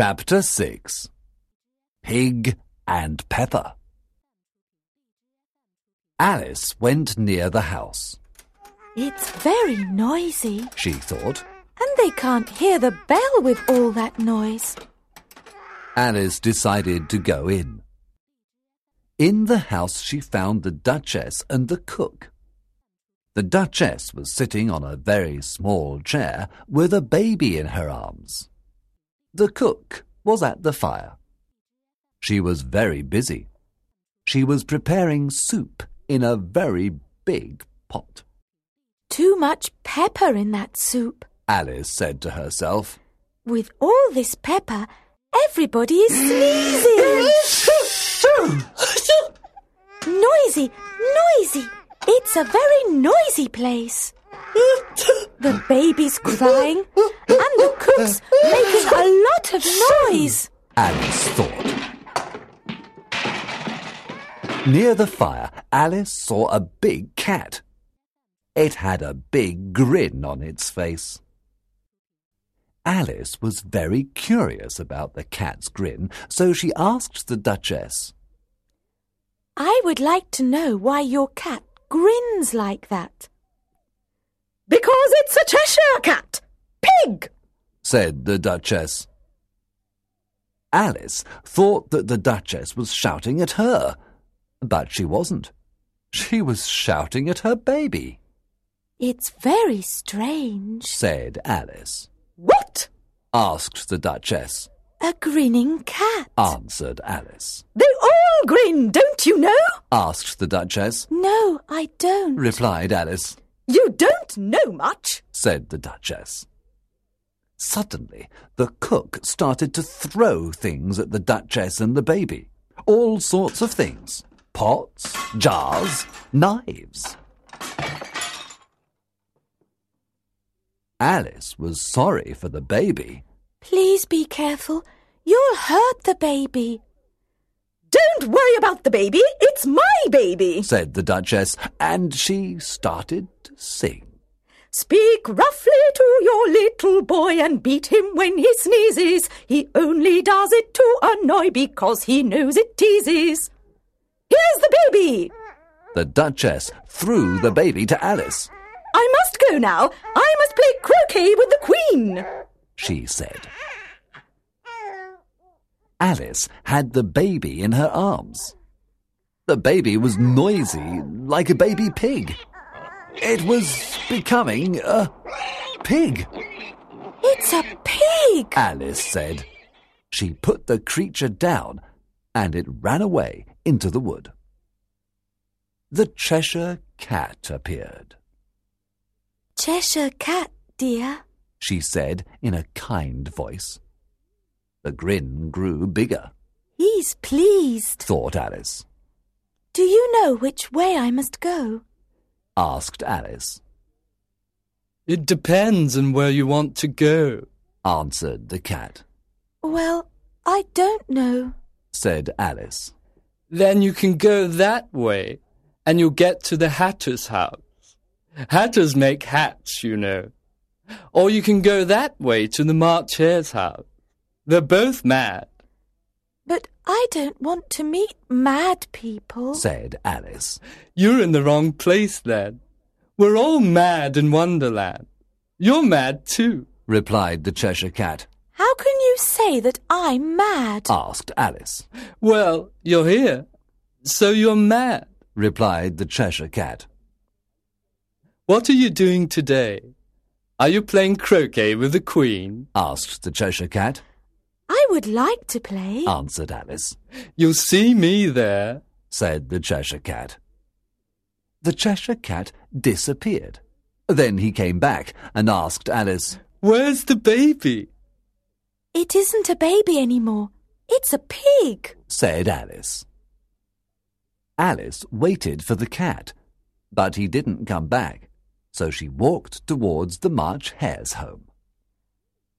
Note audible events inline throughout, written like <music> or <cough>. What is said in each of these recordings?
Chapter 6 Pig and Pepper Alice went near the house. It's very noisy, She thought. and they can't hear the bell with all that noise. Alice decided to go in. In the house, she found the Duchess and the cook. The Duchess was sitting on a very small chair with a baby in her arms. The cook was at the fire. She was very busy. She was preparing soup in a very big pot. Too much pepper in that soup. Alice said to herself. With all this pepper, everybody is sneezing. <laughs> noisy, noisy. It's a very noisy place. <laughs> The baby's crying, and the cook's making a lot of noise. Alice thought. Near the fire, Alice saw a big cat. It had a big grin on its face. Alice was very curious about the cat's grin, so she asked the Duchess. I would like to know why your cat grins like that. Because it's a Cheshire cat. Pig! said the Duchess. Alice thought that the Duchess was shouting at her, but she wasn't. She was shouting at her baby, It's very strange. said Alice. What? Asked the Duchess, A grinning cat. answered Alice. They all grin, don't you know? Asked the Duchess, No, I don't. replied Alice, You don't know much. said the Duchess. Suddenly, the cook started to throw things at the Duchess and the baby. All sorts of things pots, jars, knives. Alice was sorry for the baby. Please be careful. You'll hurt the baby. Don't worry about the baby. It's my baby. said the Duchess, and she started to sing. Speak roughly to your little boy and beat him when he sneezes. He only does it to annoy because he knows it teases. Here's the baby. The Duchess threw the baby to Alice. I must go now. I must play croquet with the Queen. she said. Alice had the baby in her arms. The baby was noisy like a baby pig. It was becoming a pig, It's a pig. Alice said. She put the creature down and it ran away into the wood. The Cheshire Cat appeared. Cheshire cat, dear. She said in a kind voice. The grin grew bigger, He's pleased. thought Alice. Do you know which way I must go? asked Alice. It depends on where you want to go. answered the cat, Well, I don't know. said Alice. Then you can go that way, and you'll get to the Hatter's house. Hatters make hats, you know. Or you can go that way to the March Hare's house. They're both mad. But I don't want to meet mad people. said Alice. You're in the wrong place then. We're all mad in Wonderland. You're mad too. replied the Cheshire Cat, How can you say that I'm mad? asked Alice, Well, you're here, so you're mad. replied the Cheshire Cat. What are you doing today? Are you playing croquet with the Queen? asked the Cheshire Cat, I would like to play. answered Alice, You'll see me there. said the Cheshire Cat. The Cheshire Cat disappeared. Then he came back and asked Alice, Where's the baby? It isn't a baby anymore. It's a pig. said Alice. Alice waited for the cat, but he didn't come back, so she walked towards the March Hare's home.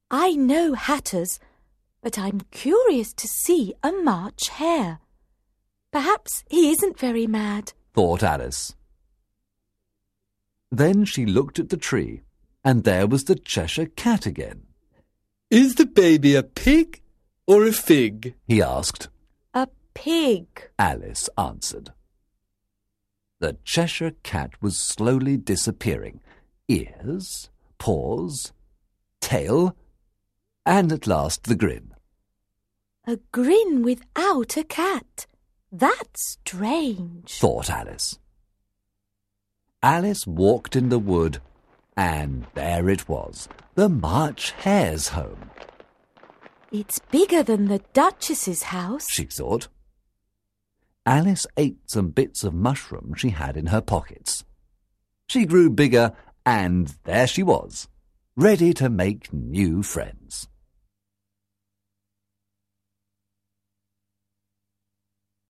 I know hatters, but I'm curious to see a March hare. Perhaps he isn't very mad. thought Alice. Then she looked at the tree, and there was the Cheshire Cat again. Is the baby a pig or a fig? he asked. A pig. Alice answered. The Cheshire Cat was slowly disappearing. Ears, paws, tail, and at last the grin. A grin without a cat. That's strange. thought Alice. Alice walked in the wood, and there it was, the March Hare's home, It's bigger than the Duchess's house. she thought. Alice ate some bits of mushroom she had in her pockets. She grew bigger, and there she was, ready to make new friends.